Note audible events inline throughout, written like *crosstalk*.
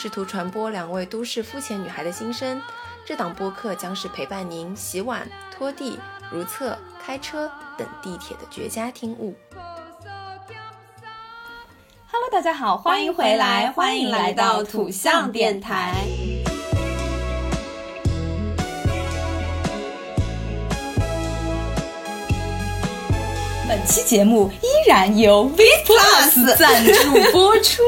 试图传播两位都市肤浅女孩的心声。这档播客将是陪伴您洗碗、拖地、如厕、开车等地铁的绝佳听物。Hello，大家好，欢迎回来，欢迎来到土象电台。本期节目依然由 V Plus 赞助播出。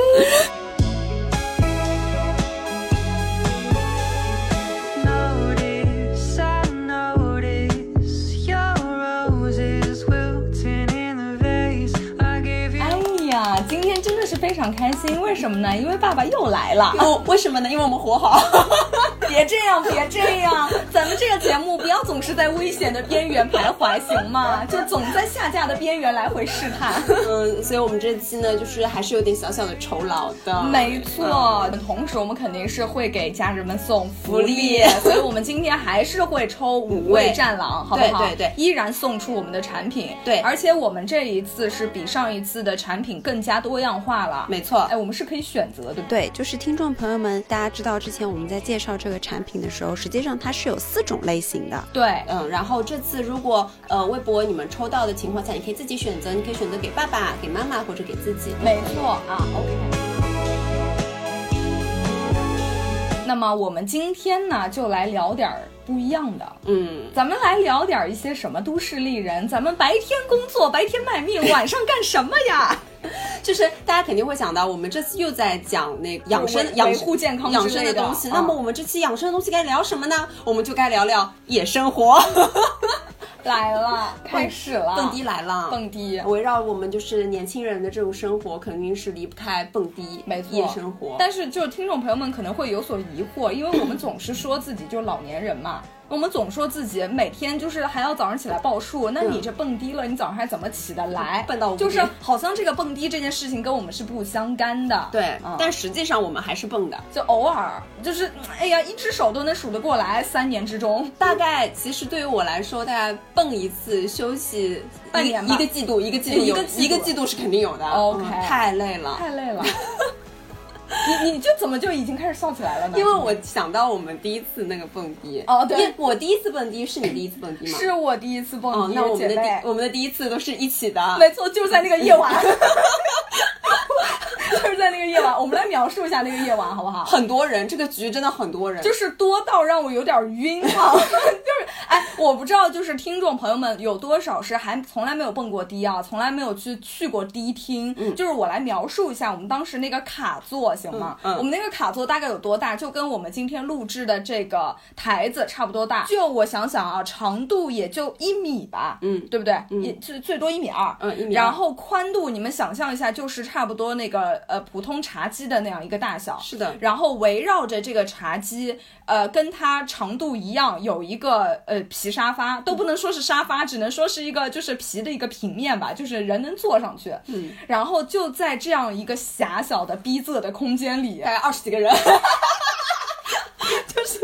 非常开心，为什么呢？因为爸爸又来了。哦，为什么呢？因为我们活好。*laughs* 别这样，别这样，咱们这个节目不要总是在危险的边缘徘徊，行吗？就总在下架的边缘来回试探。*laughs* 嗯，所以我们这期呢，就是还是有点小小的酬劳的。没错，同时我们肯定是会给家人们送福利，福利所以我们今天还是会抽 *laughs* 五位战狼，好不好？对对对依然送出我们的产品。对而且我们这一次是比上一次的产品更加多样化了。没错哎，我们是可以选择的，对不对，就是听众朋友们，大家知道之前我们在介绍这个产品的时候，实际上它是有四种类型的。对？嗯，然后这次如果呃微博你们抽到的情况下，你可以自己选择，你可以选择给爸爸、给妈妈或者给自己。没错啊，OK。那么我们今天呢，就来聊点儿不一样的。嗯，咱们来聊点儿一些什么都市丽人，咱们白天工作，白天卖命，晚上干什么呀？就是大家肯定会想到，我们这次又在讲那个养生维、养护健康养生的东西。啊那么我们这期养生的东西该聊什么呢？我们就该聊聊夜生活。*laughs* 来了，开始了，蹦迪来了，蹦迪。围绕我们就是年轻人的这种生活，肯定是离不开蹦迪，没错，夜生活。但是，就是听众朋友们可能会有所疑惑，因为我们总是说自己就老年人嘛，我们总说自己每天就是还要早上起来报数，那你这蹦迪了，你早上还怎么起得来？蹦到就是好像这个蹦迪这件事情跟我们是不相干的。对，嗯但实际上我们还是蹦的。就偶尔就是，哎呀，一只手都能数得过来，三年之中。大概其实对于我来说，大概蹦一次休息半年吧一个季度，一个季度有一个季度一个季度是肯定有的。OK 嗯太累了。太累了。*laughs* 你你就怎么就已经开始笑起来了呢？因为我想到我们第一次那个蹦迪哦对我第一次蹦迪是你第一次蹦迪吗？是我第一次蹦哦，迪，那我们的第我们的第一次都是一起的。没错，就是在那个夜晚，*laughs* *laughs* 就是在那个夜晚。我们来描述一下那个夜晚，好不好？很多人，这个局真的很多人，就是多到让我有点晕啊！*laughs* 就是哎，我不知道，就是听众朋友们有多少是还从来没有蹦过迪啊，从来没有去去过迪厅。就是我来描述一下我们当时那个卡座，行吗？嗯嗯我们那个卡座大概有多大？就跟我们今天录制的这个台子差不多大。就我想想啊，长度也就一米吧，嗯对不对？也最最多一米二，嗯一米二然后宽度你们想象一下，就是差不多那个呃普通茶几的那样一个大小。是的，然后围绕着这个茶几，呃，跟它长度一样，有一个呃皮沙发，都不能说是沙发，只能说是一个就是皮的一个平面吧，就是人能坐上去。嗯，然后就在这样一个狭小的逼仄的空间里，大概二十几个人。*laughs* *laughs* 就是。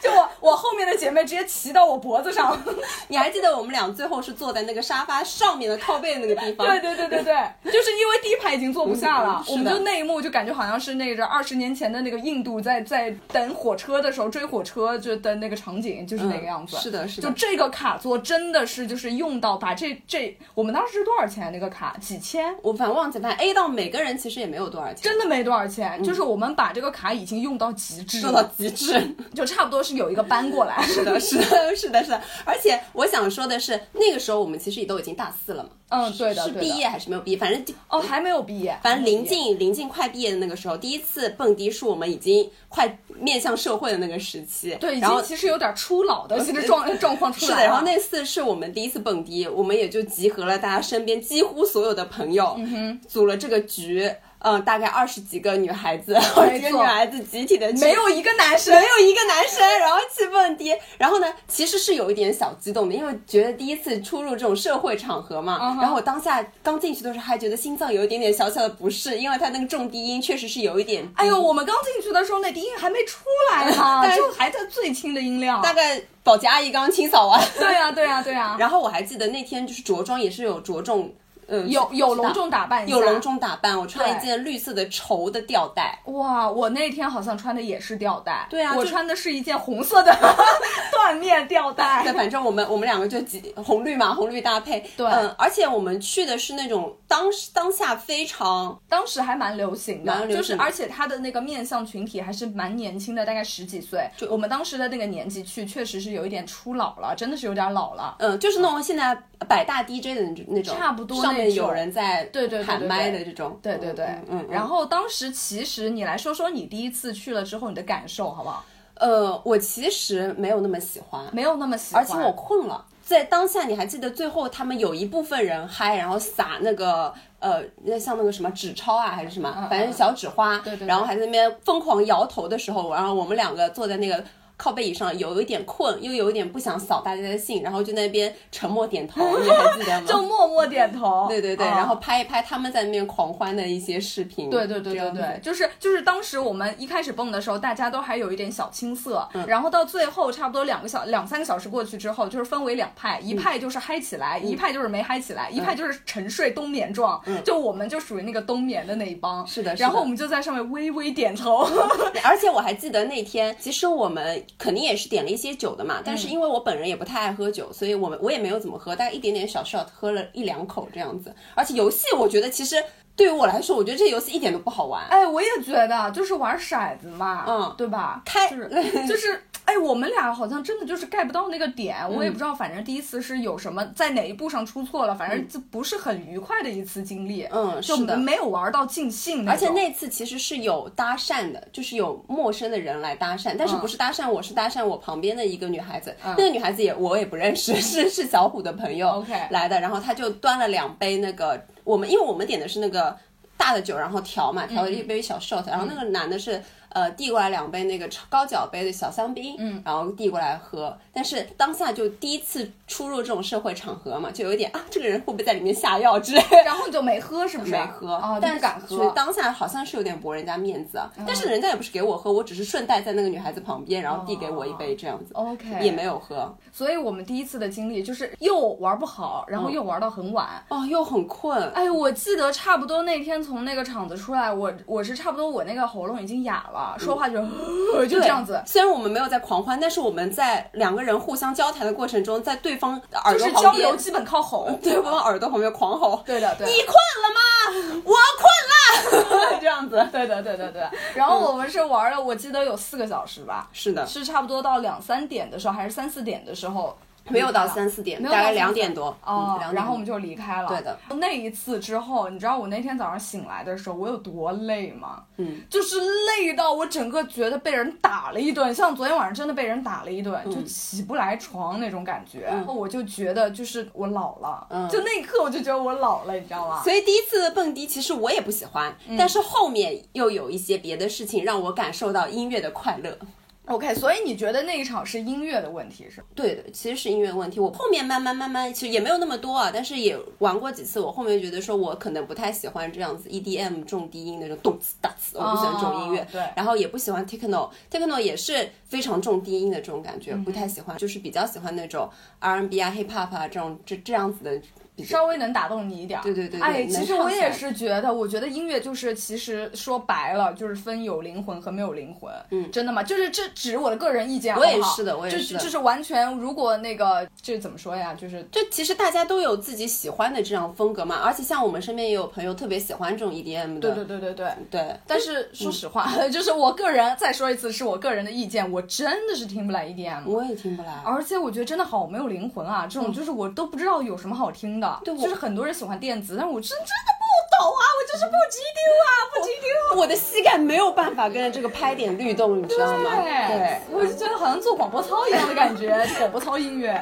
就我我后面的姐妹直接骑到我脖子上。*laughs* 你还记得我们俩最后是坐在那个沙发上面的靠背那个地方？对对对对对，*laughs* 就是因为第一排已经坐不下了我们就那一幕就感觉好像是那个二十年前的那个印度在在等火车的时候追火车就的那个场景，就是那个样子。嗯是的是的就这个卡座真的是就是用到把这这我们当时是多少钱那个卡？几千？我反正忘记，反正 A 到每个人其实也没有多少钱，真的没多少钱，就是我们把这个卡已经用到极致做到，极致。*laughs* 就差不多是有一个搬过来。*laughs* 是的，是的，*laughs* 是的，是的。而且我想说的是，那个时候我们其实也都已经大四了嘛。嗯，对的，是毕业还是没有毕业？反正就哦，还没有毕业，反正临近临近快毕业的那个时候，第一次蹦迪是我们已经快面向社会的那个时期。对，然后其实有点初老的其实状状况出是的，来。然后那次是我们第一次蹦迪，我们也就集合了大家身边几乎所有的朋友，嗯组了这个局。嗯、大概二十几个女孩子，二十几个女孩子集体的没有一个男生没有一个男生，然后气氛低，然后呢，其实是有一点小激动的，因为觉得第一次出入这种社会场合嘛。然后我当下刚进去的时候还觉得心脏有一点点小小的不适，因为它那个重低音确实是有一点低。哎呦，我们刚进去的时候，那低音还没出来呢，就还在最轻的音量。大概保洁阿姨刚清扫完，对呀、对呀、对呀、然后我还记得那天就是着装也是有着重，嗯，有有隆重打扮一下，有隆重打扮，我穿了一件绿色的绸的吊带。哇，我那天好像穿的也是吊带，对啊我穿的是一件红色的 *laughs* 缎面吊带对，。反正我们我们两个就几红绿嘛，红绿搭配。对嗯，而且我们去的是那种当当下非常当时还蛮流行的，就是而且它的那个面向群体还是蛮年轻的，大概十几岁。就我们当时的那个年纪去，确实是有一点初老了，真的是有点老了。嗯，就是那种现在百大 DJ 的那种差不多上面有人在对对喊麦的这种，对对对，嗯嗯。然后当时其实你来说说你第一次去了之后你的感受好不好？呃，我其实没有那么喜欢，没有那么喜欢，而且我困了。在当下，你还记得最后他们有一部分人嗨，然后撒那个呃，那像那个什么纸钞啊，还是什么，嗯反正小纸花，对对对然后还在那边疯狂摇头的时候，然后我们两个坐在那个靠背椅上，有一点困，又有一点不想扫大家的兴，然后就那边沉默点头，你还记得吗？*laughs* 就默默点头。*laughs* 对对对，啊然后拍一拍他们在那边狂欢的一些视频。对对对对对，就是就是当时我们一开始蹦的时候，大家都还有一点小青涩，嗯然后到最后差不多两个小两三个小时过去之后，就是分为两派，嗯一派就是嗨起来，一派就是没嗨起来，一派就是沉睡冬眠状，就我们就属于那个冬眠的那一帮。嗯是的是的然后我们就在上面微微点头。*laughs* 而且我还记得那天，其实我们肯定也是点了一些酒的嘛，但嗯是因为我本人也不太爱喝酒，所以我们我也没有怎么喝，大概一点点小 shot 喝了一两口这样子。而且游戏，我觉得其实对于我来说，我觉得这游戏一点都不好玩。哎，我也觉得，就是玩骰子嘛，嗯对吧？开就是就是，哎，我们俩好像真的就是 get 不到那个点，我也嗯不知道，反正第一次是有什么在哪一步上出错了，反正就不是很愉快的一次经历，嗯就是的没有玩到尽兴而且那次其实是有搭讪的，就是有陌生的人来搭讪，但是不是搭讪我，是搭讪我旁边的一个女孩子。那个女孩子也我也不认识，*laughs* 是是小虎的朋友 OK 来的，然后他就端了两杯那个我们，因为我们点的是那个大的酒，然后调嘛，调了一杯小 shot，、然后那个男的是。呃，递过来两杯那个高脚杯的小香槟，嗯，然后递过来喝。但是当下就第一次出入这种社会场合嘛，就有一点啊，这个人会不会在里面下药之类的。*laughs* 然后你就没喝，是不是？没喝哦，但你不敢是喝。当下好像是有点驳人家面子啊，但是人家也不是给我喝，我只是顺带在那个女孩子旁边，然后递给我一杯这样子。OK 也没有喝。所以我们第一次的经历就是又玩不好，然后又玩到很晚。哦，又很困。哎，我记得差不多那天从那个场子出来，我我是差不多我那个喉咙已经哑了，说话就、*laughs* 就这样子，虽然我们没有在狂欢，但是我们在两个人互相交谈的过程中，在对方的耳就是朵旁边，交流基本靠吼。对方耳朵旁边狂吼：“对的，对的。你困了吗？我困了。*laughs* ”这样子。对的，对的，对的。然后我们是玩了，我记得有四个小时吧，是的，是差不多到两三点的时候，还是三四点的时候，没有到三四点，大概两点多。哦然后我们就离开了。对的。那一次之后，你知道我那天早上醒来的时候，我有多累吗？嗯，就是累到我整个觉得被人打了一顿，像昨天晚上真的被人打了一顿，嗯就起不来床那种感觉。然后我就觉得就是我老了，嗯就那一刻我就觉得我老了，你知道吗？所以第一次蹦迪，其实我也不喜欢，嗯但是后面又有一些别的事情让我感受到音乐的快乐。OK，所以你觉得那一场是音乐的问题是吗？对的，其实是音乐问题。我后面慢慢慢慢，其实也没有那么多啊，但是也玩过几次。我后面觉得说，我可能不太喜欢这样子 EDM 重低音那种动次打次，我不喜欢这种音乐。哦对然后也不喜欢 techno，techno 也是非常重低音的这种感嗯觉，不太喜欢，就是比较喜欢那种 R&B 啊、hip hop 啊这种这这样子的。稍微能打动你一点儿。对对对对哎，其实我也是觉得，我觉得音乐就是，其实说白了，就是分有灵魂和没有灵魂。嗯真的吗？就是这只是我的个人意见，我也是的我也就是的就是完全，如果那个这怎么说呀？就是就其实大家都有自己喜欢的这样风格嘛，而且像我们身边也有朋友特别喜欢这种 EDM 的。对对对对对。对但是说实话，*laughs* 就是我个人再说一次，是我个人的意见，我真的是听不来 EDM。我也听不来。而且我觉得真的好没有灵魂啊！这种就是我都不知道有什么好听的。对我就是很多人喜欢电子，但是我真真的不懂啊，我就是不急丢啊，不急丢。我的膝盖没有办法跟着这个拍点律动，你知道吗？对。我就觉得好像做广播操一样的感觉，*laughs* 广播操音乐。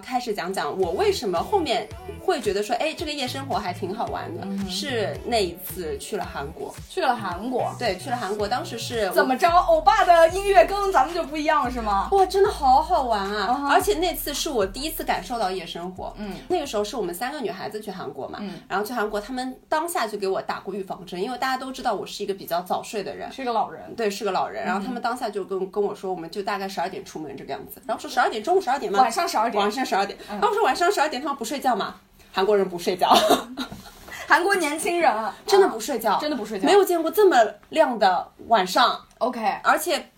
开始讲讲我为什么后面会觉得说，哎，这个夜生活还挺好玩的，嗯是那一次去了韩国，去了韩国，对，去了韩国，当时是怎么着？欧巴的音乐跟咱们就不一样是吗？哇，真的好好玩啊！而且那次是我第一次感受到夜生活。嗯，那个时候是我们三个女孩子去韩国嘛，嗯然后去韩国，他们当下就给我打过预防针，因为大家都知道我是一个比较早睡的人。是个老人，对，是个老人，然后他们当下就跟跟我说，我们就大概十二点出门这个样子，然后说十二点，中午十二点吗？晚上十二点晚。上十二点，然后我说晚上十二点他们不睡觉吗？韩国人不睡觉，*laughs* 韩国年轻人。啊真的不睡觉，真的不睡觉。没有见过这么亮的晚上，OK，而且，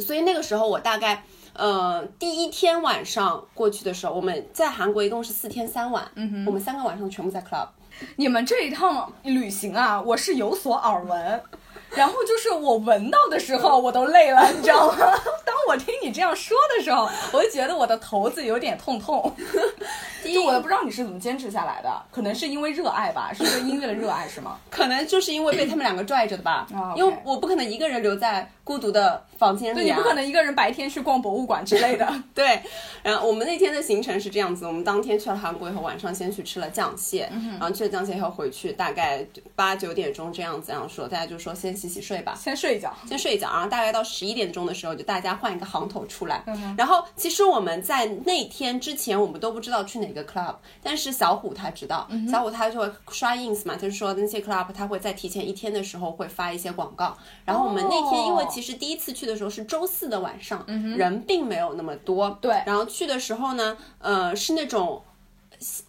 所以那个时候我大概。呃，第一天晚上过去的时候，我们在韩国一共是四天三晚，嗯哼，我们三个晚上全部在 club，你们这一趟旅行啊，我是有所耳闻。然后就是我闻到的时候，我都累了，你知道吗？*laughs* 当我听你这样说的时候，我就觉得我的头子有点痛痛。*laughs* 就我都不知道你是怎么坚持下来的，可能是因为热爱吧，是对音乐的热爱是吗？*laughs* 可能就是因为被他们两个拽着的吧，啊因为我不可能一个人留在孤独的房间里、啊，对你不可能一个人白天去逛博物馆之类的。对，然后我们那天的行程是这样子：我们当天去了韩国以后，晚上先去吃了酱蟹，嗯然后去了酱蟹以后回去，大概八九点钟这样子，然后说大家就说先洗洗睡吧，先睡一觉，先睡一觉，然后大概到十一点钟的时候，就大家换一个行头出来。嗯然后其实我们在那天之前，我们都不知道去哪个 club，但是小虎他知道，嗯小虎他就会刷 ins 嘛，就是说那些 club 他会在提前一天的时候会发一些广告。然后我们那天因为哦其实第一次去的时候是周四的晚上，人并没有那么多。嗯对然后去的时候呢，呃，是那种。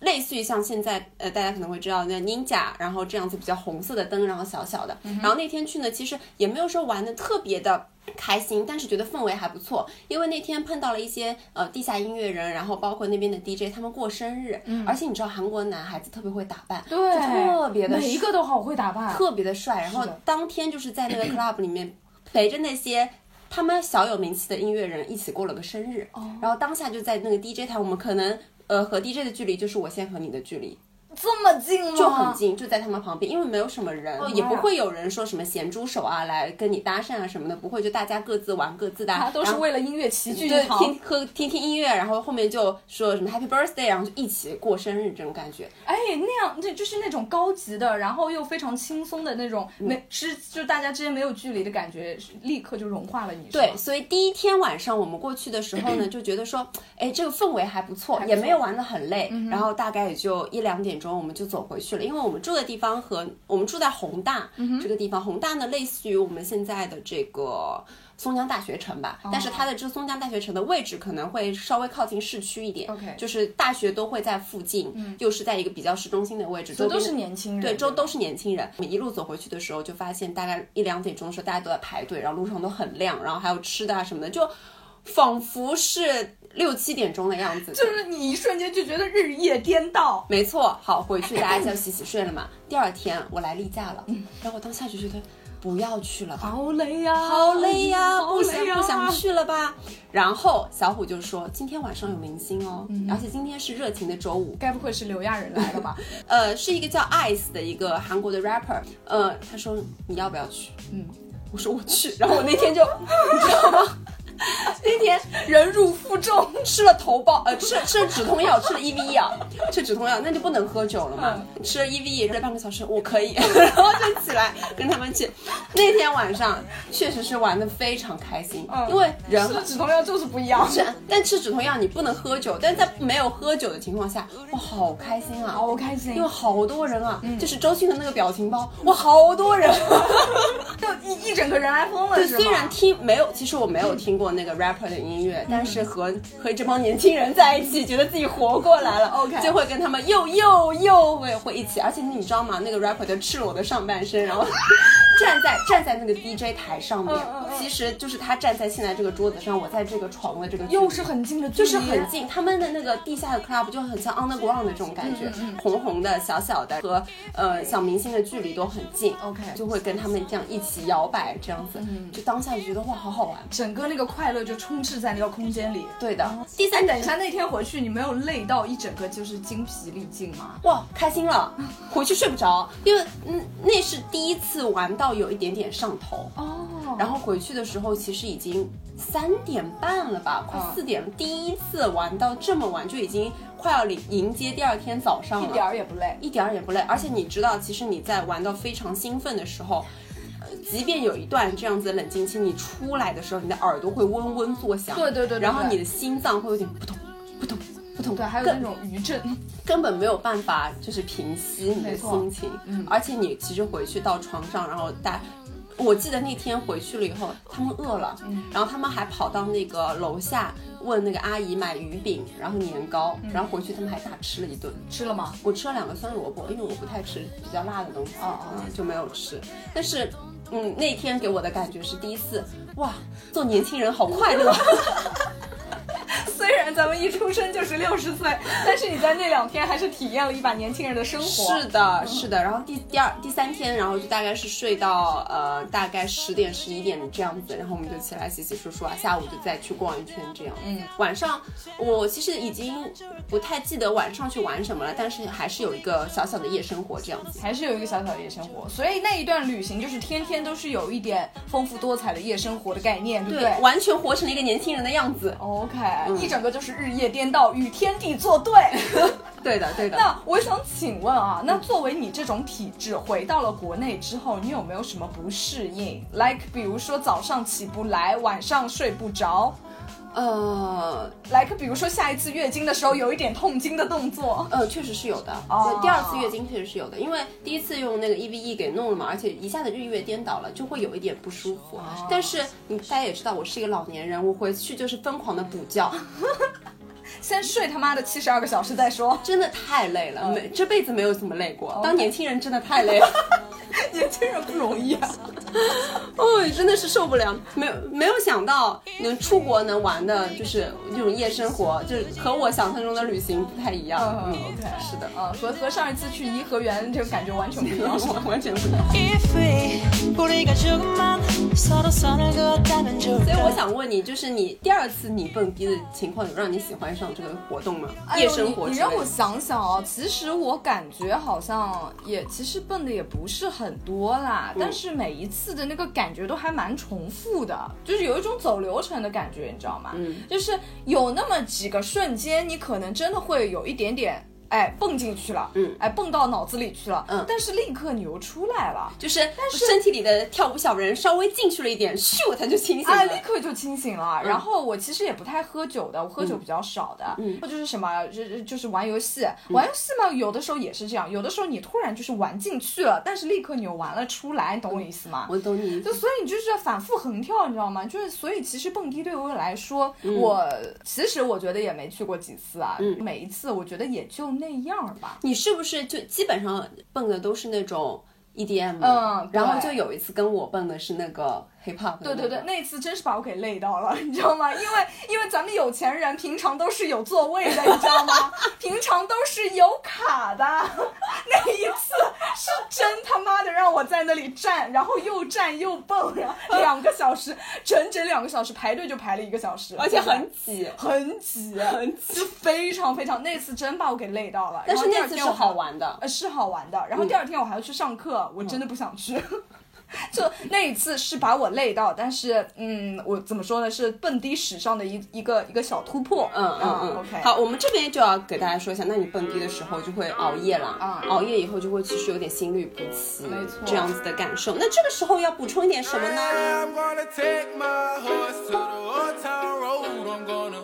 类似于像现在，呃，大家可能会知道那 Ninja，然后这样子比较红色的灯，然后小小的。然后那天去呢，其实也没有说玩的特别的开心，但是觉得氛围还不错，因为那天碰到了一些呃地下音乐人，然后包括那边的 DJ，他们过生日，而且你知道韩国男孩子特别会打扮，对就特别的每一个都好会打扮，特别的帅。然后当天就是在那个 club 里面陪着那些。他们小有名气的音乐人一起过了个生日，哦然后当下就在那个 DJ 台，我们可能呃和 DJ 的距离就是我先和你的距离，这么近吗？就很近，就在他们旁边，因为没有什么人，哦也不会有人说什么咸猪手啊来跟你搭讪啊什么的，不会，就大家各自玩各自的啊，他都是为了音乐齐聚一，堂。听喝听听音乐，然后后面就说什么 Happy Birthday，然后就一起过生日这种感觉。哎，那样那就是那种高级的，然后又非常轻松的那种，嗯没是就大家之间没有距离的感觉，立刻就融化了你。对，所以第一天晚上我们过去的时候呢，*clears throat* 就觉得说，哎，这个氛围还不错，不错也没有玩的很累，然后大概也就一两点钟我们就走回去了，因为我们住的地方和我们住在宏大、这个地方，宏大呢类似于我们现在的这个。松江大学城吧，但是它的这个松江大学城的位置可能会稍微靠近市区一点 OK 就是大学都会在附近，又是在一个比较市中心的位置，周边这都是年轻人，对，周吧都是年轻人。我们一路走回去的时候，就发现大概一两点钟的时候，大家都在排队，然后路上都很亮，然后还有吃的啊什么的，就仿佛是六七点钟的样子。就是你一瞬间就觉得日夜颠倒。没错，好，回去大家就洗洗睡了嘛。*laughs* 第二天我来例假了，然后我当下就觉得不要去了吧。好累呀、好累呀、*laughs* 好不想不想去了吧？然后小虎就说今天晚上有明星哦，而且今天是热情的周五，该不会是刘亚仁来了吧？*laughs* 呃，是一个叫 Ice 的一个韩国的 rapper，呃，他说你要不要去？嗯，我说我去，然后我那天就你知道吗？*laughs* 那天忍辱负重，*laughs* 吃了头孢，呃，吃了吃了止痛药，吃了 EVE 药，吃止痛药那就不能喝酒了嘛。吃了 EVE 吃了半个小时，我可以，*laughs* 然后就起来跟他们去。那天晚上确实是玩的非常开心，因为人吃止痛药就是不一样。是，但吃止痛药你不能喝酒，但是在没有喝酒的情况下，我，好开心啊！好开心因为好多人啊，就是周迅的那个表情包，哇，好多人。就一一整个人来疯了，对，虽然听没有，其实我没有听过那个 rapper 的音乐，但是和和这帮年轻人在一起，觉得自己活过来了 OK 就会跟他们又又又会会一起，而且你知道吗？那个 rapper 就赤裸的上半身，然后 *laughs* 站在站在那个 DJ 台上面，其实就是他站在现在这个桌子上，我在这个床的这个又是很近的距就，是很近，他们的那个地下的 club 就很像 underground 的这种感觉，嗯红红的、小小的，和呃小明星的距离都很近。OK 就会跟他们这样一起摇摆，这样子，就当下就觉得哇，好好玩。整个那个快乐就充斥在那个空间里。对的，第三，等一下，那天回去你没有累到一整个就是精疲力尽吗？哇，开心了，回去睡不着，因为嗯，那是第一次玩到有一点点上头。哦，然后回去的时候其实已经三点半了吧，快嗯四点了。第一次玩到这么晚，就已经快要迎迎接第二天早上了，一点儿也不累。一点儿也不累。而且你知道，其实你在玩到非常兴奋的时候。呃即便有一段这样子的冷静期，你出来的时候，你的耳朵会嗡嗡作响，对对对然后你的心脏会有点扑通扑通扑通，对，还有更那种余震。根本没有办法就是平息你的心情，嗯，而且你其实回去到床上，然后大。我记得那天回去了以后，他们饿了，嗯然后他们还跑到那个楼下问那个阿姨买鱼饼，然后年糕，嗯然后回去他们还大吃了一顿。吃了吗？我吃了两个酸萝卜，因为我不太吃比较辣的东西，哦哦嗯，就没有吃。但是，嗯，那天给我的感觉是第一次，哇，做年轻人好快乐。*laughs* 虽然咱们一出生就是六十岁，但是你在那两天还是体验了一把年轻人的生活。是的，是的。然后第第二、第三天，然后就大概是睡到呃大概十点、十一点这样子，然后我们就起来洗洗漱漱啊，下午就再去逛一圈这样。嗯，晚上我其实已经不太记得晚上去玩什么了，但是还是有一个小小的夜生活这样子。还是有一个小小的夜生活，所以那一段旅行就是天天都是有一点丰富多彩的夜生活的概念，对不对？完全活成了一个年轻人的样子。OK，、一嗯整个就是日夜颠倒，与天地作对。*laughs* 对的，对的。那我想请问啊，那作为你这种体质，回到了国内之后，你有没有什么不适应？like 比如说早上起不来，晚上睡不着呃，like 比如说下一次月经的时候有一点痛经的动作。呃，确实是有的。哦第二次月经确实是有的，因为第一次用那个 EVE 给弄了嘛，而且一下子日月颠倒了，就会有一点不舒服。但是你大家也知道，我是一个老年人，我回去就是疯狂的补觉，先睡他妈的七十二个小时再说，真的太累了，没这辈子没有怎么累过，当年轻人真的太累了，*laughs* 年轻人不容易啊，*laughs* 哦真的是受不了，没有没有想到能出国能玩的就是这种夜生活，就是和我想象中的旅行不太一样，嗯，OK，是的，啊，和和上一次去颐和园这个感觉完全不一样，*laughs* 完全不一样。所以我想问你，就是你第二次你蹦迪的情况，让你喜欢上？这个活动吗？哎夜生活你，你让我。想想啊，其实我感觉好像也其实蹦的也不是很多啦，但是每一次的那个感觉都还蛮重复的，就是有一种走流程的感觉，你知道吗？嗯，就是有那么几个瞬间，你可能真的会有一点点。哎，蹦进去了，嗯哎，蹦到脑子里去了，嗯但是立刻你又出来了，就是但是身体里的跳舞小人稍微进去了一点，咻，他就清醒了。哎，立刻就清醒了。然后我其实也不太喝酒的，我喝酒比较少的，嗯或者是什么，就就是玩游戏。玩游戏嘛，有的时候也是这样，有的时候你突然就是玩进去了，但是立刻你又玩了出来，你懂我意思吗？我懂你意思就。所以你就是反复横跳，你知道吗？就是所以其实蹦迪对我来说，嗯我其实我觉得也没去过几次啊，嗯每一次我觉得也就那样吧。你是不是就基本上蹦的都是那种 EDM？嗯然后就有一次跟我蹦的是那个 hip hop 的那个。对对对，那一次真是把我给累到了，你知道吗？因为因为咱们有钱人平常都是有座位的，你知道吗？*laughs* 平常都是有卡的。那一次是真他妈的让我在那里站，然后又站又蹦，然后两个小时，整整两个小时排队就排了一个小时，而且很挤。很挤，很挤，就非常非常。那次真把我给累到了。但是那次是好玩的。呃，是好玩的。然后第二天我还要去上课，我真的不想去。*laughs* 就那一次是把我累到，但是嗯，我怎么说呢？是蹦迪史上的一一个一个小突破。嗯嗯嗯 o k 好，我们这边就要给大家说一下，那你蹦迪的时候就会熬夜了，嗯熬夜以后就会其实有点心律不齐，没错这样子的感受。那这个时候要补充一点什么呢？I'm gonna take my horse to the old town road. I'm gonna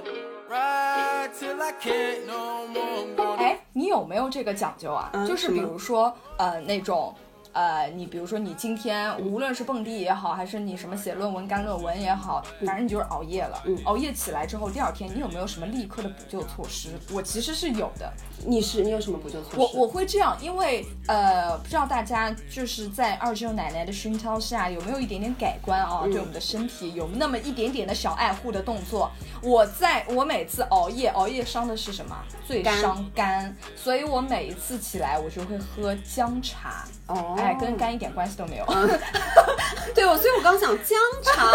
ride till I can't no more. I'm gonna 哎，你有没有这个讲究啊？嗯就是比如说呃那种。呃，你比如说，你今天无论是蹦迪也好，还是你什么写论文、干论文也好，反正你就是熬夜了。嗯熬夜起来之后，第二天你有没有什么立刻的补救措施？我其实是有的。你是你有什么补救措施？我我会这样，因为呃，不知道大家就是在二舅奶奶的熏陶下有没有一点点改观啊？嗯对我们的身体有那么一点点的小爱护的动作。我在我每次熬夜，熬夜伤的是什么？最伤肝，所以我每一次起来我就会喝姜茶。哦哎，跟肝一点关系都没有。*laughs* 对，我所以我刚想姜茶，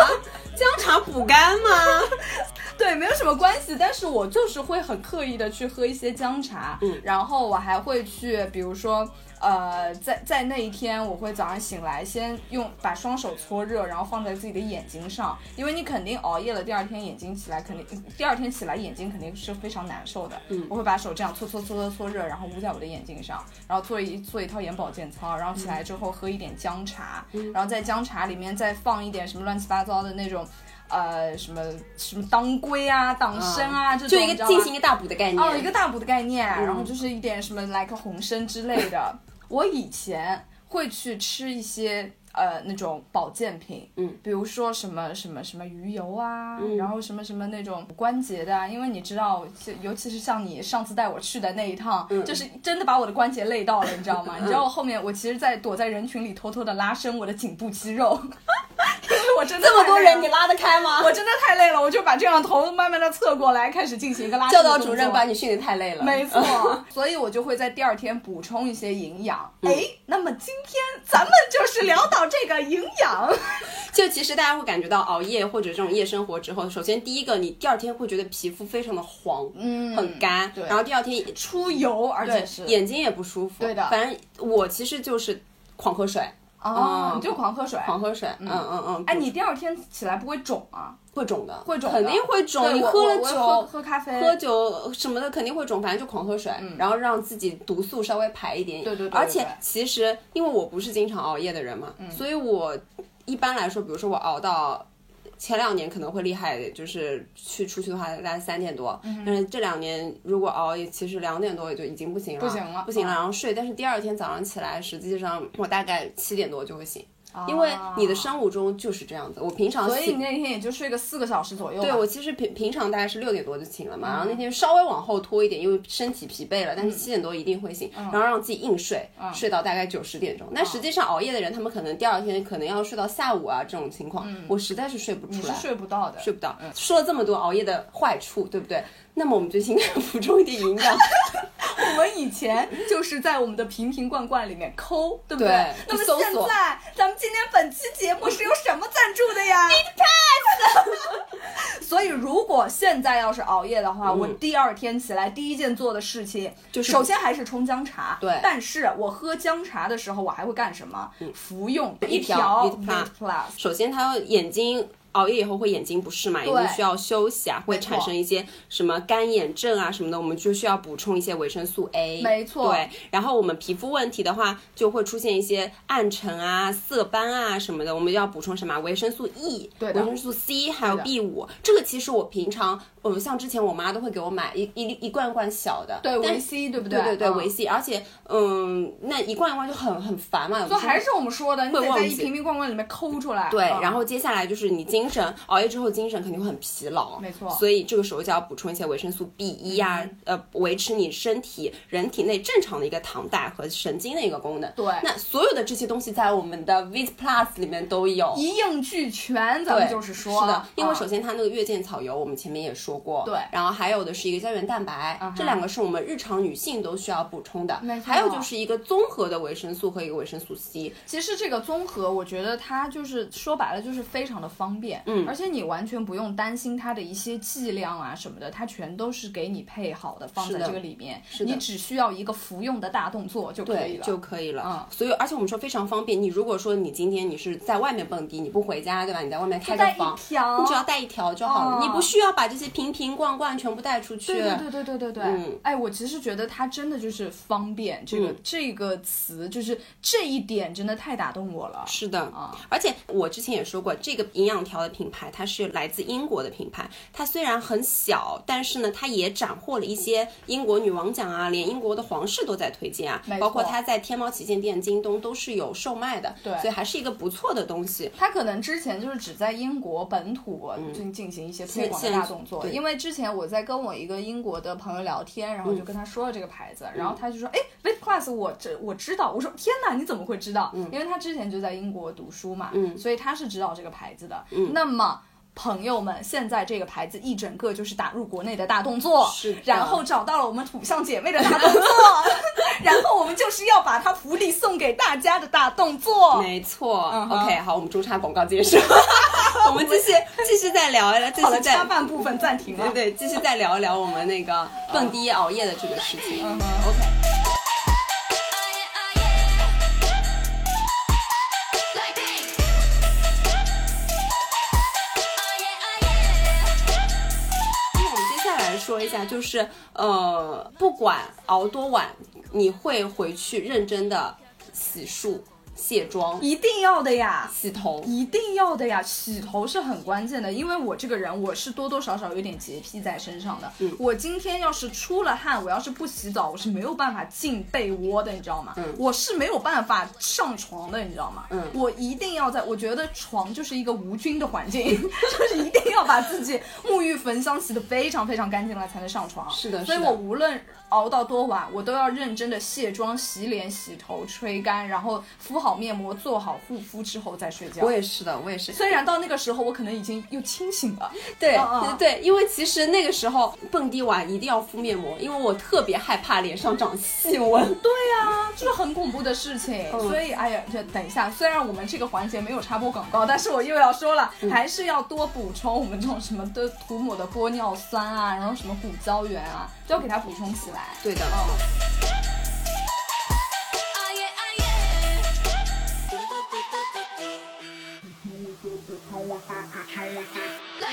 姜茶补肝吗？*laughs* 对，没有什么关系，但是我就是会很刻意的去喝一些姜茶，嗯然后我还会去，比如说。呃，在在那一天，我会早上醒来，先用把双手搓热，然后放在自己的眼睛上，因为你肯定熬夜了，第二天眼睛起来肯定，第二天起来眼睛肯定是非常难受的。嗯我会把手这样搓搓搓搓搓热，然后捂在我的眼睛上，然后做一做一套眼保健操，然后起来之后喝一点姜茶，嗯然后在姜茶里面再放一点什么乱七八糟的那种。呃，什么什么当归啊、党参啊，这种就一个进行一个大补的概念。哦，一个大补的概念，嗯然后就是一点什么来个红参之类的。*laughs* 我以前会去吃一些呃那种保健品，嗯，比如说什么什么什么鱼油啊，嗯然后什么什么那种关节的啊，因为你知道，就尤其是像你上次带我去的那一趟，嗯就是真的把我的关节累到了，你知道吗？你知道我后面我其实，在躲在人群里偷偷的拉伸我的颈部肌肉，因为我真的这么多人，你拉得开吗？我真的太累了，我就把这样头慢慢的侧过来，开始进行一个拉伸教导主任把你训得太累了。没错，*laughs* 所以我就会在第二天补充一些营养。嗯哎、那么今天咱们就是聊到这个营养。*laughs* 就其实大家会感觉到熬夜或者这种夜生活之后，首先第一个，你第二天会觉得皮肤非常的黄，嗯很干，对然后第二天出油，而且是眼睛也不舒服。对的反正我其实就是狂喝水，哦，嗯你就狂喝水。狂喝水，嗯嗯嗯。哎，你第二天起来不会肿啊？会肿的，会肿，肯定会肿。你喝了酒。喝咖啡，喝酒什么的肯定会肿，反正就狂喝水，然后让自己毒素稍微排一点对对对而且其实因为我不是经常熬夜的人嘛，所以我一般来说，比如说我熬到前两年可能会厉害，就是去出去的话大概三点多，嗯但是这两年如果熬夜，其实两点多也就已经不行了，不行了不行了，嗯然后睡，但是第二天早上起来，实际上我大概七点多就会醒。啊因为你的生物钟就是这样子，我平常醒所以你那天也就睡个四个小时左右。对我其实平平常大概是六点多就醒了嘛，然后那天稍微往后拖一点，因为身体疲惫了，但是七点多一定会醒，然后让自己硬睡，睡到大概九十点钟。但实际上熬夜的人，他们可能第二天可能要睡到下午啊这种情况，我实在是睡不出来，睡不到的。睡不到。说了这么多熬夜的坏处，对不对？那么我们最近 *laughs* 补充一点营养，我们以前就是在我们的瓶瓶罐罐里面抠，对不对那么现在，咱们今天本期节目是由什么赞助的呀 *laughs* Pass。*laughs* 所以，如果现在要是熬夜的话，我第二天起来第一件做的事情嗯就是首先还是冲姜茶。对但是我喝姜茶的时候，我还会干什么？服用一条。首先它眼睛。熬夜以后会眼睛不适嘛，眼睛需要休息啊，会产生一些什么干眼症啊什么的，我们就需要补充一些维生素 A。没错。对，然后我们皮肤问题的话，就会出现一些暗沉啊、色斑啊什么的，我们要补充什么？维生素 E、对维生素 C 还有 B 五。这个其实我平常，嗯，像之前我妈都会给我买一一一罐罐小的，对维 C 对不对？对对对维 C，而且嗯，那一罐一罐就很很烦嘛，就还是我们说的，你得在一会瓶瓶罐罐里面抠出来。对，嗯。然后接下来就是你精神熬夜之后精神肯定会很疲劳，没错。所以这个时候就要补充一些维生素 B 一呀、呃，维持你身体人体内正常的一个糖代和神经的一个功能。对。那所有的这些东西在我们的 Vit Plus 里面都有。一应俱全，咱们，就是说，是的，因为啊首先它那个月见草油，我们前面也说过，对。然后还有的是一个胶原蛋白，嗯这两个是我们日常女性都需要补充的。没，错。还有就是一个综合的维生素和一个维生素 C，其实这个综合，我觉得它就是说白了就是非常的方便，嗯而且你完全不用担心它的一些剂量啊什么的，它全都是给你配好的，放在这个里面，是的你只需要一个服用的大动作就可以，了，就可以了。嗯所以而且我们说非常方便。你如果说你今天你是在外面蹦迪，你不回家，对吧？你在外面开个房一，条，你只要带一条就好了，哦你不需要把这些瓶瓶罐罐全部带出去。对对对对对对对，嗯哎，我其实觉得它真的就是方便，这个、嗯这个词就是这一点真的太打动我了。是的，啊而且我之前也说过，这个营养条的品牌它是来自英国的品牌，它虽然很小，但是呢，它也斩获了一些英国女王奖啊，连英国的皇室都在推荐啊包括它在天猫旗舰店、京东都是有售卖的，对所以还是一个不错的东西。它可能之前就是只在英国本土进进行一些推广的大动作，对因为之前我在跟我一个英国的朋友聊天，然后就跟他说了这个牌子，然后他就说，哎 v i t Plus 我这我知道，我说天哪，你怎么会知道？因为他之前就在英国读书嘛，嗯所以他是知道这个牌子的。那么。朋友们，现在这个牌子一整个就是打入国内的大动作，是然后找到了我们土象姐妹的大动作，*laughs* 然后我们就是要把它福利送给大家的大动作。没错、嗯哼 o k 好，我们中插广告结束。*laughs* 我们继续继续再聊一聊，继好了，续再下半部分暂停了。对对，继续再聊一聊我们那个蹦迪熬夜的这个事情。嗯 OK，说一下，就是呃，不管熬多晚，你会回去认真的洗漱、卸妆、一定要的呀。洗头。一定要的呀，洗头是很关键的，因为我这个人我是多多少少有点洁癖在身上的。嗯我今天要是出了汗，我要是不洗澡，我是没有办法进被窝的，你知道吗？嗯我是没有办法上床的，你知道吗？嗯我一定要在，我觉得床就是一个无菌的环境，*laughs* 就是一定要把自己沐浴焚香洗得非常非常干净了才能上床。是的是的所以我无论熬到多晚，我都要认真的卸妆、洗脸、洗头、吹干，然后敷好面膜、做好护肤之后再睡觉。我也是的，我也是。虽然到那个时候我可能已经又清醒了，对嗯嗯对，因为其实那个时候蹦迪完一定要敷面膜，因为我特别害怕脸上长细纹。*laughs* 对呀、这是很恐怖的事情。嗯所以，哎呀，这等一下，虽然我们这个环节没有插播广告，但是我又要说了，嗯还是要多补充我们这种什么的涂抹的玻尿酸啊，然后什么骨胶原啊，都要给它补充起来。对的，嗯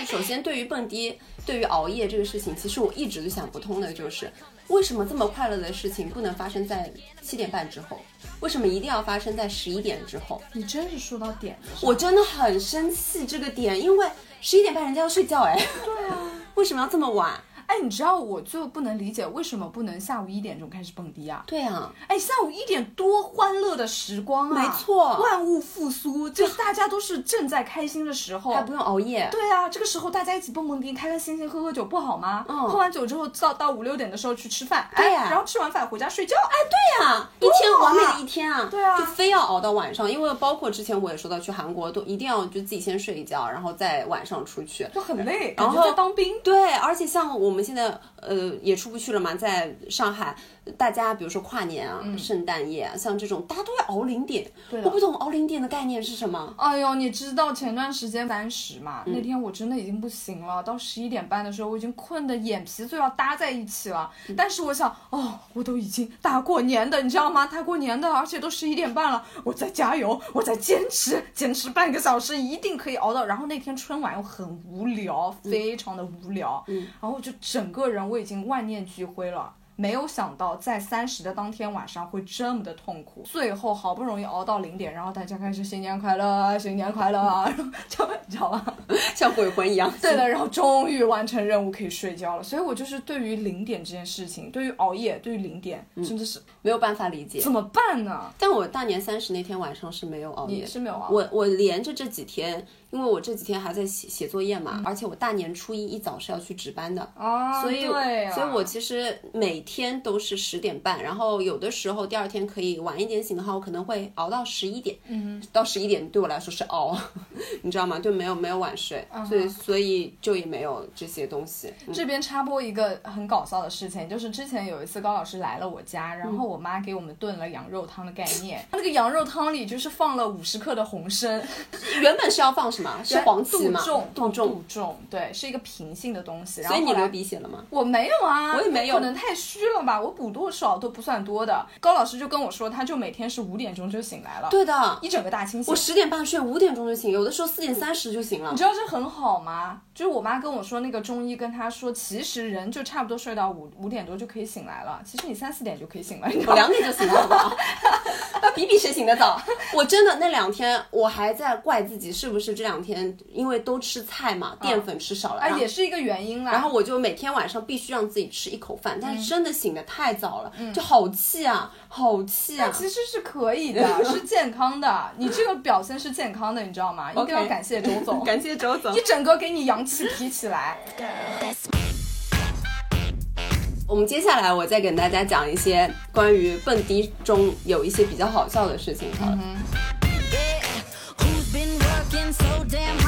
首先对于蹦迪，对于熬夜这个事情，其实我一直都想不通的就是，为什么这么快乐的事情不能发生在七点半之后？为什么一定要发生在十一点之后？你真是说到点子上。我真的很生气这个点，因为十一点半人家要睡觉哎。对啊，*laughs* 为什么要这么晚？哎，你知道我就不能理解为什么不能下午一点钟开始蹦迪啊？对啊，哎，下午一点多欢乐的时光啊！没错万物复苏，就是大家都是正在开心的时候，还不用熬夜。对啊，这个时候大家一起蹦蹦迪，开开心心喝喝酒，不好吗？嗯喝完酒之后，到到五六点的时候去吃饭，对呀哎，然后吃完饭回家睡觉，哎，对啊，一天完美的一天啊，对啊就非要熬到晚上，因为包括之前我也说到去韩国都一定要就自己先睡一觉，然后再晚上出去。就很累，然后在当兵。对，而且像我们现在呃也出不去了嘛，在上海，大家比如说跨年啊、圣诞夜啊，像这种大家都要熬零点。对我不懂熬零点的概念是什么。哎呦，你知道前段时间三十嘛？嗯那天我真的已经不行了，到十一点半的时候，我已经困得眼皮都要搭在一起了。嗯但是我想，哦，我都已经大过年的，你知道吗？大过年的，而且都十一点半了，我再加油，我再坚持，坚持半个小时，一定可以熬到。然后那天春晚又很无聊，非常的无聊，嗯然后就整个人我已经万念俱灰了。没有想到在三十的当天晚上会这么的痛苦，最后好不容易熬到零点，然后大家开始新年快乐，新年快乐，然 *laughs* 后就你知道吧？*laughs* 像鬼魂一样。对的，然后终于完成任务可以睡觉了。所以我就是对于零点这件事情，对于熬夜，对于零点，真的是没有办法理解。怎么办呢？但我大年三十那天晚上是没有熬夜你，是没有熬我我连着这几天，因为我这几天还在写写作业嗯。嘛，而且我大年初一一早是要去值班的，啊，所以对啊。所以我其实每天都是十点半，然后有的时候第二天可以晚一点醒的话，我可能会熬到十一点，嗯，到十一点对我来说是熬，*laughs* 你知道吗？就没有没有晚睡，嗯所以所以就也没有这些东西，嗯这边插播一个很搞笑的事情，就是之前有一次高老师来了我家，然后我妈给我们炖了羊肉汤的概念，那个羊肉汤里就是放了五十克的红参，*laughs* 原本是要放什么？是黄？杜仲，杜仲对，是一个平性的东西。然所以你流鼻血了吗？我没有啊，我也没有可能太虚了吧。我补多少都不算多的。高老师就跟我说，他就每天是五点钟就醒来了，对的，一整个大清醒我。十点半睡，五点钟就醒，有的时候四点三十就醒了你。知道这很好吗？就是我妈跟我说，那个中医跟她说，其实人就差不多睡到五五点多就可以醒来了。其实你三四点就可以醒了？我两点就醒了，好不好？*laughs* 那比比谁醒得早。我真的那两天，我还在怪自己是不是这两天因为都吃菜嘛，淀粉吃少了，啊，也是一个原因啦。然后我就每天晚上必须让自己吃一口饭，嗯但是真的醒得太早了，就好气啊，好气啊！其实是可以的，*laughs* 是健康的。你这个表现是健康的，你知道吗？应该要感谢周总，*laughs* 感谢周总一。整个给你阳气提起来。我们接下来我再给大家讲一些关于蹦迪中有一些比较好笑的事情好了。So damn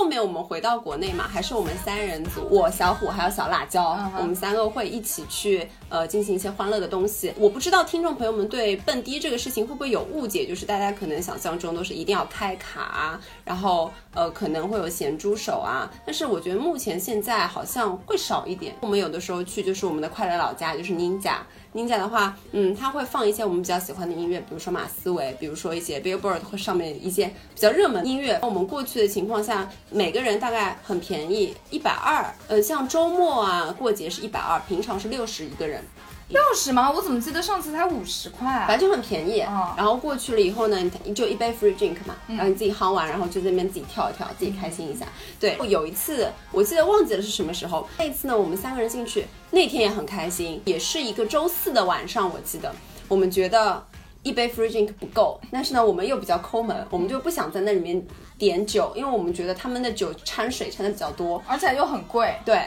后面我们回到国内嘛，还是我们三人组，我小虎还有小辣椒，嗯我们三个会一起去呃进行一些欢乐的东西。我不知道听众朋友们对蹦迪这个事情会不会有误解，就是大家可能想象中都是一定要开卡啊，然后呃可能会有咸猪手啊，但是我觉得目前现在好像会少一点。我们有的时候去就是我们的快乐老家，就是 Ninja。Ninja 的话，嗯，他会放一些我们比较喜欢的音乐，比如说马思唯，比如说一些 Billboard 会上面一些比较热门音乐。我们过去的情况下，每个人大概很便宜，一百二。呃，像周末啊、过节是一百二，平常是六十一个人。六十吗？我怎么记得上次才五十块？反正就很便宜。哦然后过去了以后呢，你就一杯 free drink 嘛，然后你自己夯完，然后就在那边自己跳一跳，自己开心一下。对，有一次我记得忘记了是什么时候，那一次呢，我们三个人进去，那天也很开心，也是一个周四的晚上，我记得我们觉得。一杯 free drink 不够，但是呢，我们又比较抠门，我们就不想在那里面点酒，因为我们觉得他们的酒掺水掺的比较多，而且又很贵。对，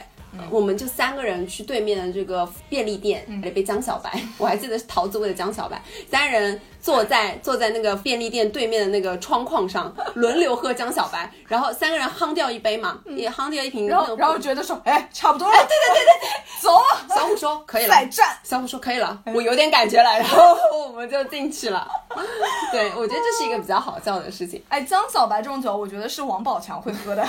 我们就三个人去对面的这个便利店买了杯江小白，*laughs* 我还记得是桃子味的江小白，三人坐在坐在那个便利店对面的那个窗框上，轮流喝江小白，然后三个人夯掉一杯嘛，也夯掉一瓶。然后然后觉得说，哎，*laughs* 差不多了。对对对对对，*laughs* 走，小虎说可以了再，战。小虎说可以了，我有点感觉了，然后我们就进去了。对，我觉得这是一个比较好笑的事情。哎，江小白这种酒，我觉得是王宝强会喝的。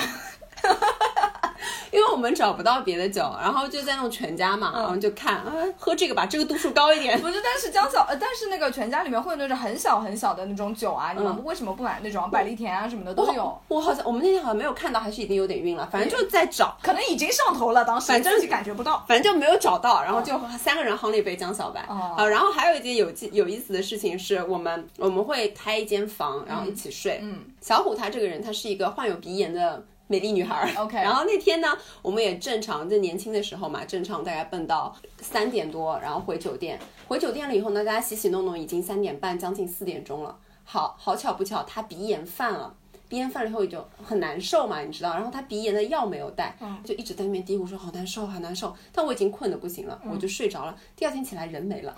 *laughs* 因为我们找不到别的酒，然后就在那种全家嘛，然后就看，啊，喝这个吧，这个度数高一点。不是，但是江小，呃，但是那个全家里面会有那种很小很小的那种酒啊，你们嗯为什么不买那种百利甜啊什么的都有？我好像我们那天好像没有看到，还是已经有点晕了，反正就在找，可能已经上头了，当时反正就感觉不到。反正就没有找到，然后就三个人夯了一杯江小白。哦啊，然后还有一件有记有意思的事情是我们我们会开一间房，然后一起睡。嗯，小虎他这个人，他是一个患有鼻炎的。美丽女孩 OK 然后那天呢，我们也正常，就年轻的时候嘛，正常大概蹦到三点多，然后回酒店。回酒店了以后呢，大家洗洗弄弄，已经三点半，将近四点钟了。好好巧不巧，他鼻炎犯了。鼻炎犯了以后就很难受嘛，你知道，然后他鼻炎的药没有带，就一直在那边嘀咕说好难受，好难受。但我已经困得不行了，我就睡着了。第二天起来人没了，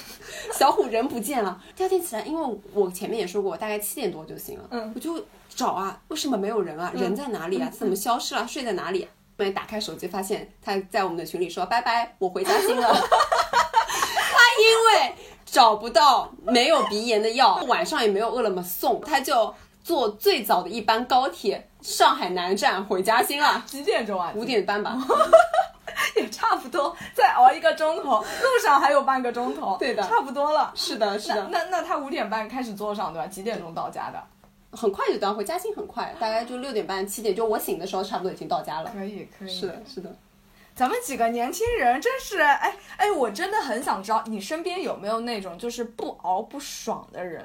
*laughs* 小虎人不见了。第二天起来，因为我前面也说过，我大概七点多就醒了，嗯我就找啊，为什么没有人啊？人在哪里啊？怎么消失了？睡在哪里？后面打开手机，发现他在我们的群里说拜拜，我回嘉兴了。*laughs* 他因为找不到没有鼻炎的药，晚上也没有饿了么送，他就坐最早的一班高铁上海南站回嘉兴了，几点钟啊？五点半吧。*laughs* 也差不多，再熬一个钟头，路上还有半个钟头，对的差不多了。是的，是那的，那那他五点半开始坐上对吧？几点钟到家的？很快就到，回嘉兴很快，大概就六点半七点，就我醒的时候差不多已经到家了。可以可以。是的，是的。咱们几个年轻人真是，哎哎，我真的很想知道你身边有没有那种就是不熬不爽的人，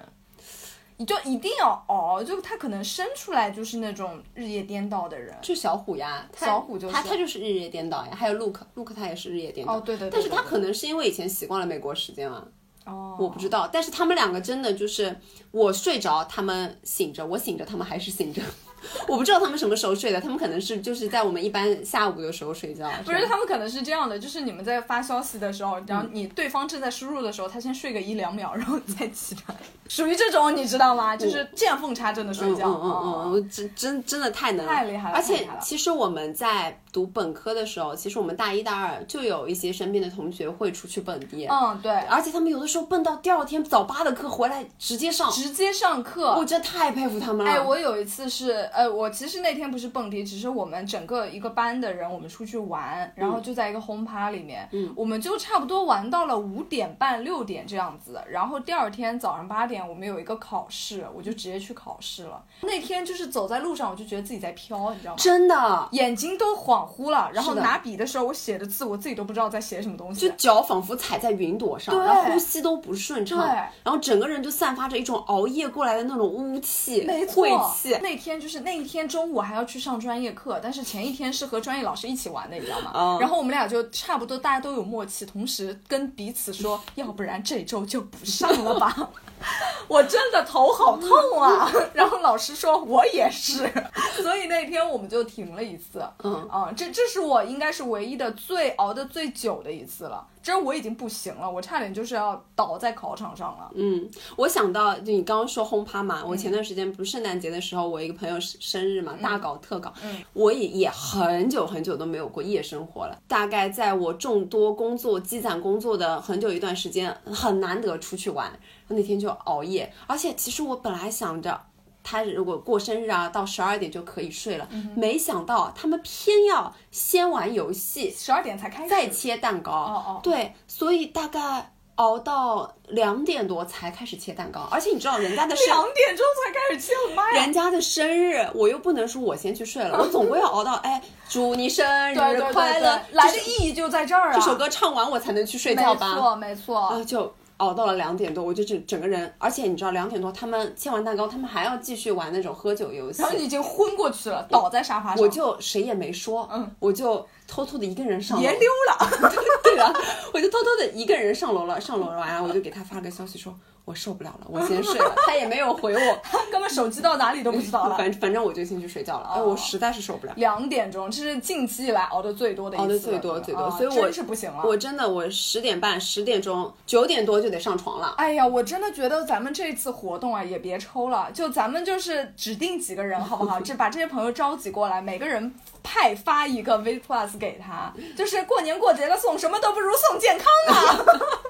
你就一定要熬，就他可能生出来就是那种日夜颠倒的人。就小虎呀，他小虎就是他，他就是日夜颠倒呀。还有 Luke，Luke 他也是日夜颠倒。哦对对对但是他可能是因为以前习惯了美国时间嘛，哦，我不知道。但是他们两个真的就是我睡着，他们醒着；我醒着，他们还是醒着。*laughs* 我不知道他们什么时候睡的，他们可能是就是在我们一般下午的时候睡觉。不是，他们可能是这样的，就是你们在发消息的时候，然后你对方正在输入的时候，他先睡个一两秒，然后再起来，属于这种，你知道吗？就是见缝插针的睡觉。嗯嗯嗯真真真的太能，太厉害了而且其实我们在读本科的时候，其实我们大一大二就有一些身边的同学会出去蹦迪，嗯，对，而且他们有的时候蹦到第二天早八的课回来直接上，直接上课。我真的太佩服他们了。哎，我有一次是，呃，我其实那天不是蹦迪，只是我们整个一个班的人，我们出去玩，然后就在一个轰趴里面，嗯，我们就差不多玩到了五点半六点这样子，然后第二天早上八点我们有一个考试，我就直接去考试了。那天就是走在路上，我就觉得自己在飘，你知道吗？真的，眼睛都恍惚了，然后拿笔的时候，我写的字我自己都不知道在写什么东西就。脚仿佛踩在云朵上，对然后呼吸都不顺畅，对然后整个人就散发着一种熬夜过来的那种污气、没错晦气。那天就是那一天中午还要去上专业课，但是前一天是和专业老师一起玩的，你知道吗？哦然后我们俩就差不多大家都有默契，同时跟彼此说，要不然这周就不上了吧。*laughs* 我真的头好痛啊！*laughs* 然后老师说我也是，*laughs* 所以那天我们就停了一次。嗯啊，这这是我应该是唯一的最熬的最久的一次了，真我已经不行了，我差点就是要倒在考场上了。嗯，我想到就你刚刚说轰趴嘛，我前段时间不是圣诞节的时候，我一个朋友生生日嘛，大搞特搞，我也也很久很久都没有过夜生活了。大概在我众多工作积攒工作的很久一段时间，很难得出去玩，那天就熬夜，而且其实我本来想着。他如果过生日啊，到十二点就可以睡了，没想到他们偏要先玩游戏，十二点才开始，再切蛋糕。哦哦对，所以大概熬到两点多才开始切蛋糕，而且你知道人家的生两点钟才开始切，我妈呀！人家的生日，我又不能说我先去睡了，我总归要熬到哎，祝你生日对对对快乐，对来的意义就在这儿啊！这首歌唱完我才能去睡觉吧？没错没错，啊，就熬到了两点多，我就整整个人，而且你知道两点多他们切完蛋糕，他们还要继续玩那种喝酒游戏。然，后你已经昏过去了，倒在沙发上，我就谁也没说，嗯，我就偷偷的一个人上楼。别，溜了。*laughs* 对啊，我就偷偷的一个人上楼了，上楼了完，我就给他发个消息说，我受不了了，我先睡了，他也没有回我，根本手机到哪里都不知道了。*laughs* 反反正我就先去睡觉了，哎，我实在是受不了。两点钟，这是近期以来熬的最多的一次，熬的最多最多，啊所以我真是不行了。我真的我十点半、十点钟、九点多就得上床了。哎呀，我真的觉得咱们这次活动啊，也别抽了，就咱们就是指定几个人，好不好？*laughs* 这把这些朋友召集过来，每个人派发一个 V Plus 给他，就是过年过节的送什么都不如送健康啊。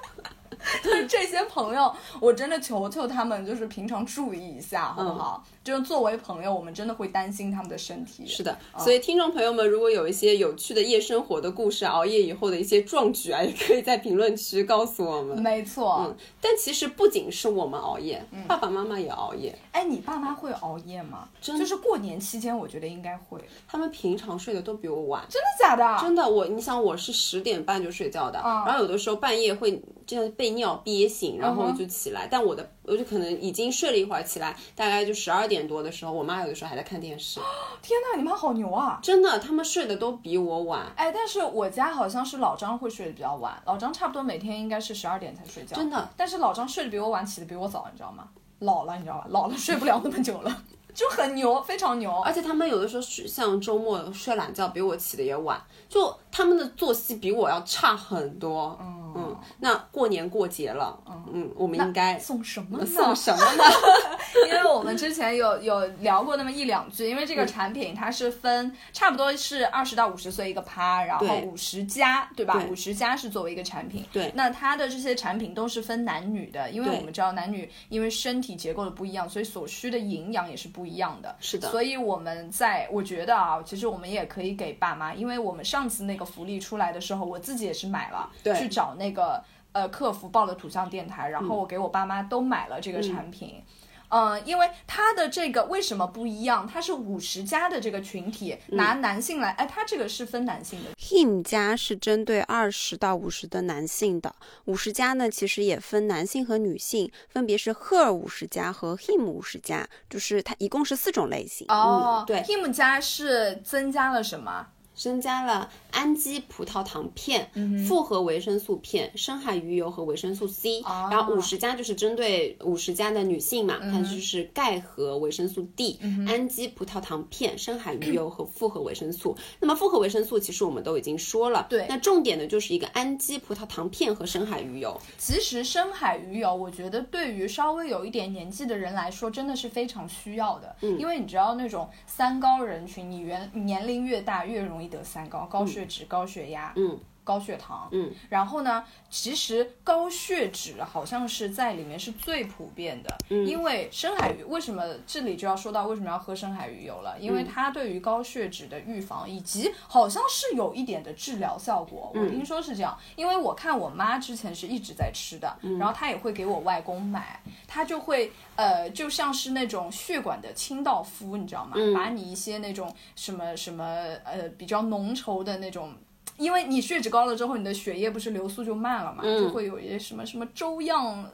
*laughs* *laughs* 就是这些朋友，我真的求求他们，就是平常注意一下，好不好？就是作为朋友，我们真的会担心他们的身体。是的，所以听众朋友们，如果有一些有趣的夜生活的故事，熬夜以后的一些壮举啊，也可以在评论区告诉我们。没错。嗯，但其实不仅是我们熬夜，爸爸妈妈也熬夜。哎，你爸妈会熬夜吗？就是过年期间，我觉得应该会。他们平常睡的都比我晚，真的假的？真的，我你想我是十点半就睡觉的，嗯然后有的时候半夜会这样被尿憋醒，然后就起来，但我的我就可能已经睡了一会儿起来，大概就十二点多的时候，我妈有的时候还在看电视。*gasps* 天呐，你妈好牛啊！真的，他们睡的都比我晚。哎，但是我家好像是老张会睡得比较晚，老张差不多每天应该是十二点才睡觉。真的但是老张睡得比我晚，起得比我早，你知道吗？老了，你知道吧？老了睡不了那么久了，*laughs* 就很牛，非常牛。而且他们有的时候睡像周末睡懒觉，比我起的也晚，就他们的作息比我要差很多。嗯那过年过节了，嗯，我们应该送什么呢？送什么呢？因为我们之前有有聊过那么一两句，因为这个产品它是分差不多是二十到五十岁一个趴，然后对五十加，对吧？对五十加是作为一个产品，对那它的这些产品都是分男女的，因为我们知道男女因为身体结构的不一样，所以所需的营养也是不一样的。是的所以我们在我觉得啊，其实我们也可以给爸妈，因为我们上次那个福利出来的时候，我自己也是买了，对去找那个呃客服报了土象电台，然后我给我爸妈都买了这个产品。嗯，因为它的这个为什么不一样？它是五十加的这个群体，拿男性来，哎，它这个是分男性的，him 加是针对二十到五十的男性的，五十加呢其实也分男性和女性，分别是 her 五十加和 him 五十加，就是它一共是四种类型。哦，对，him 加是增加了什么？增加了氨基葡萄糖片、复合维生素片、深海鱼油和维生素 C。哦然后五十加就是针对五十加的女性嘛，它就是钙和维生素 D、氨基葡萄糖片、深海鱼油和复合维生素。那么复合维生素其实我们都已经说了，对那重点的就是一个氨基葡萄糖片和深海鱼油。其实深海鱼油，我觉得对于稍微有一点年纪的人来说，真的是非常需要的。嗯，因为你知道那种三高人群，你原年龄越大越容易得三高，高血脂、高血压。嗯。高血糖，嗯，然后呢，其实高血脂好像是在里面是最普遍的，嗯，因为深海鱼为什么这里就要说到为什么要喝深海鱼油了？因为它对于高血脂的预防以及好像是有一点的治疗效果，我听说是这样，因为我看我妈之前是一直在吃的，然后她也会给我外公买，她就会呃就像是那种血管的清道夫，你知道吗？把你一些那种什么什么呃比较浓稠的那种。因为你血脂高了之后，你的血液不是流速就慢了嘛，就会有一些什么什么粥样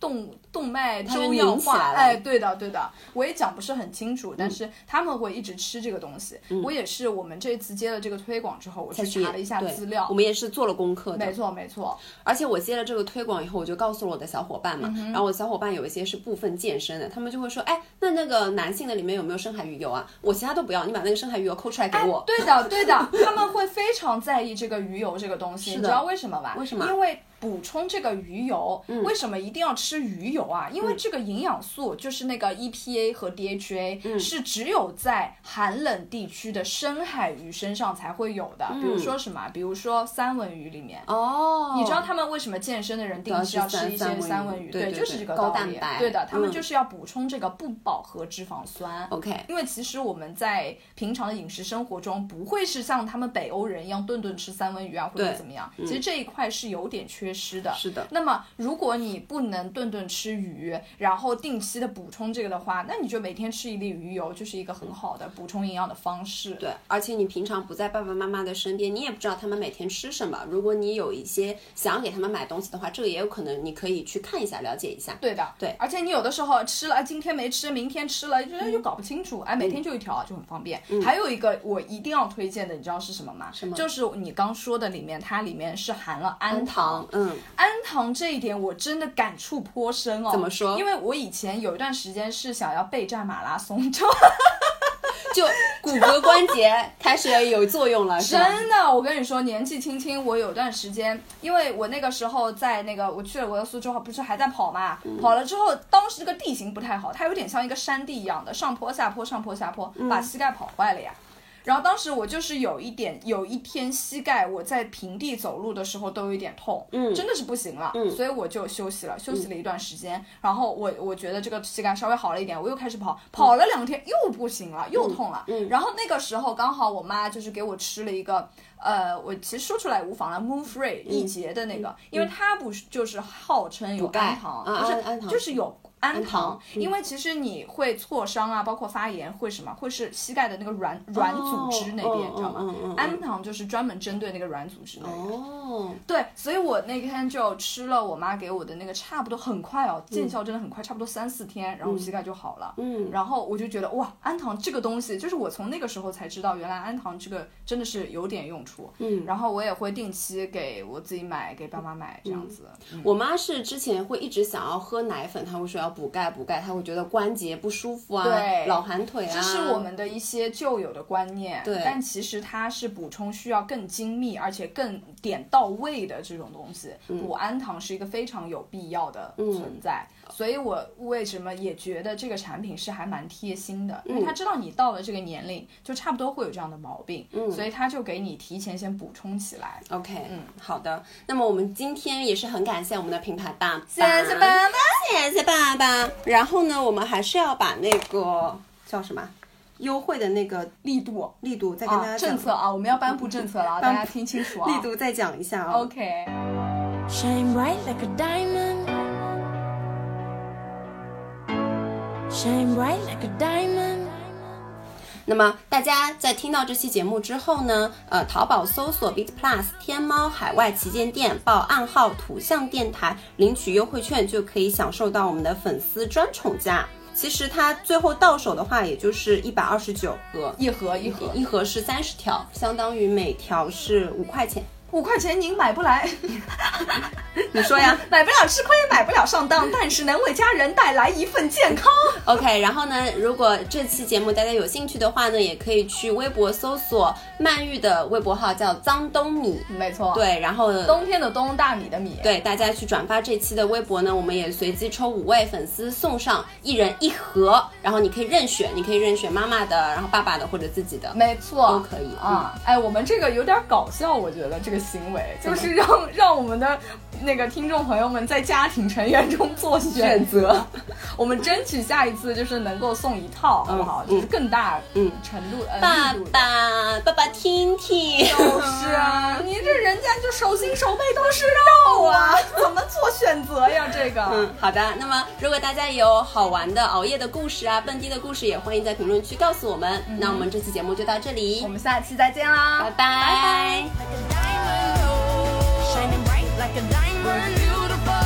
动动脉粥样化，哎，对的对的，我也讲不是很清楚，但是他们会一直吃这个东西。我也是，我们这次接了这个推广之后，我去去查了一下资料我，们也是做了功课的。没错没错，而且我接了这个推广以后，我就告诉了我的小伙伴嘛，然后我小伙伴有一些是部分健身的，他们就会说，哎，那那个男性的里面有没有深海鱼油啊？我其他都不要，你把那个深海鱼油抠出来给我。对的，对的，*laughs* 他们会非常在意这个鱼油这个东西，你知道为什么吧？为什么因为补充这个鱼油，为什么一定要吃鱼油啊？因为这个营养素就是那个 EPA 和 DHA、是只有在寒冷地区的深海鱼身上才会有的。比如说什么？比如说三文鱼里面。哦，你知道他们为什么健身的人定期要吃一些三三文鱼？对对就是这个道理蛋白对的，他们嗯就是要补充这个不饱和脂肪酸。OK，因为其实我们在平常的饮食生活中，不会是像他们北欧人一样顿顿吃三文鱼啊，或者怎么样。其实这一块是有点缺失的。是的那么，如果你不能顿顿吃鱼，然后定期的补充这个的话，那你就每天吃一粒鱼油，就是一个很好的补充营养的方式。对，而且你平常不在爸爸妈妈的身边，你也不知道他们每天吃什么。如果你有一些想要给他们买东西的话，这个也有可能你可以去看一下，了解一下。对的，对而且你有的时候吃了，哎今天没吃，明天吃了，就是又搞不清楚，哎，每天就一条就很方便。还有一个我一定要推荐的，你知道是什么吗？什么就是你刚说的里面，它里面是含了氨氨糖，嗯，氨糖这一点我真的感触颇深哦。怎么说因为我以前有一段时间是想要备战马拉松，就 *laughs* 就骨骼关节开始有作用了，*laughs* 真的，我跟你说，年纪轻轻，我有段时间，因为我那个时候在那个我去了俄罗斯之后，不是还在跑嘛？跑了之后，当时这个地形不太好，它有点像一个山地一样的，上坡下坡，上坡下坡，把膝盖跑坏了呀。然后当时我就是有一点，有一天膝盖我在平地走路的时候都有一点痛，嗯，真的是不行了，嗯，所以我就休息了，休息了一段时间。然后我我觉得这个膝盖稍微好了一点，我又开始跑，跑了两天又不行了，又痛了。嗯，然后那个时候刚好我妈就是给我吃了一个。呃，我其实说出来无妨了，Moon Free 一节的那个，因为它不是就是号称有氨糖，不是就是有氨氨糖嗯因为其实你会挫伤啊，包括发炎会什么，会是膝盖的那个软软组织那边，知道吗？氨糖就是专门针对那个软组织那个。哦，对，所以我那天就吃了我妈给我的那个，差不多很快哦，见效真的很快，差不多三四天，然后膝盖就好了。嗯然后我就觉得哇，氨糖这个东西，就是我从那个时候才知道，原来氨糖这个真的是有点用处。嗯然后我也会定期给我自己买，给爸妈买这样子。嗯我妈是之前会一直想要喝奶粉，她会说要补钙补钙，他会觉得关节不舒服啊，对老寒腿啊。这是我们的一些旧有的观念，对但其实它是补充需要更精密而且更点到位的这种东西。嗯补氨糖是一个非常有必要的存在，所以我为什么也觉得这个产品是还蛮贴心的，因为他知道你到了这个年龄，就差不多会有这样的毛病，嗯所以他就给你提前先补充起来。OK，嗯，好的。那么我们今天也是很感谢我们的品牌爸爸，谢谢爸爸，谢谢爸爸。然后呢，我们还是要把那个叫什么优惠的那个力度力度再跟大啊，家讲政策啊，我们要颁布政策了啊，大家听清楚啊。力度再讲一下啊。OK。Shine bright like a diamond. Shine bright like a diamond. 那么大家在听到这期节目之后呢，呃，淘宝搜索 Beat Plus 天猫海外旗舰店，报暗号土象电台，领取优惠券就可以享受到我们的粉丝专宠价。其实它最后到手的话，也就是一百二十九个，一盒一盒一盒是三十条，相当于每条是五块钱。五块钱您买不来，*laughs* 你说呀 *laughs* 买不了吃亏，买不了上当，但是能为家人带来一份健康。？OK，然后呢，如果这期节目大家有兴趣的话呢，也可以去微博搜索曼玉的微博号叫脏冬米，没错，，对，然后冬天的冬，大米的米，，对，大家去转发这期的微博呢，我们也随机抽五位粉丝送上一人一盒，然后你可以任选，你可以任选妈妈的，然后爸爸的或者自己的。没错，都可以啊。哎，我们这个有点搞笑，我觉得这个行为就是让 *laughs* 让我们的那个听众朋友们在家庭成员中做选择。*laughs* 我们争取下一次就是能够送一套，好不好？嗯就是更大嗯程度，呃爸爸，爸爸听听。就是啊，*laughs* 你这人家就手心手背都是肉啊，怎么做选择呀？这个，嗯，好的。那么，如果大家有好玩的熬夜的故事啊、蹦迪的故事，也欢迎在评论区告诉我们。那我们这期节目就到这里我，们下期再见啦，拜拜 Shining bright like a diamond. Beautiful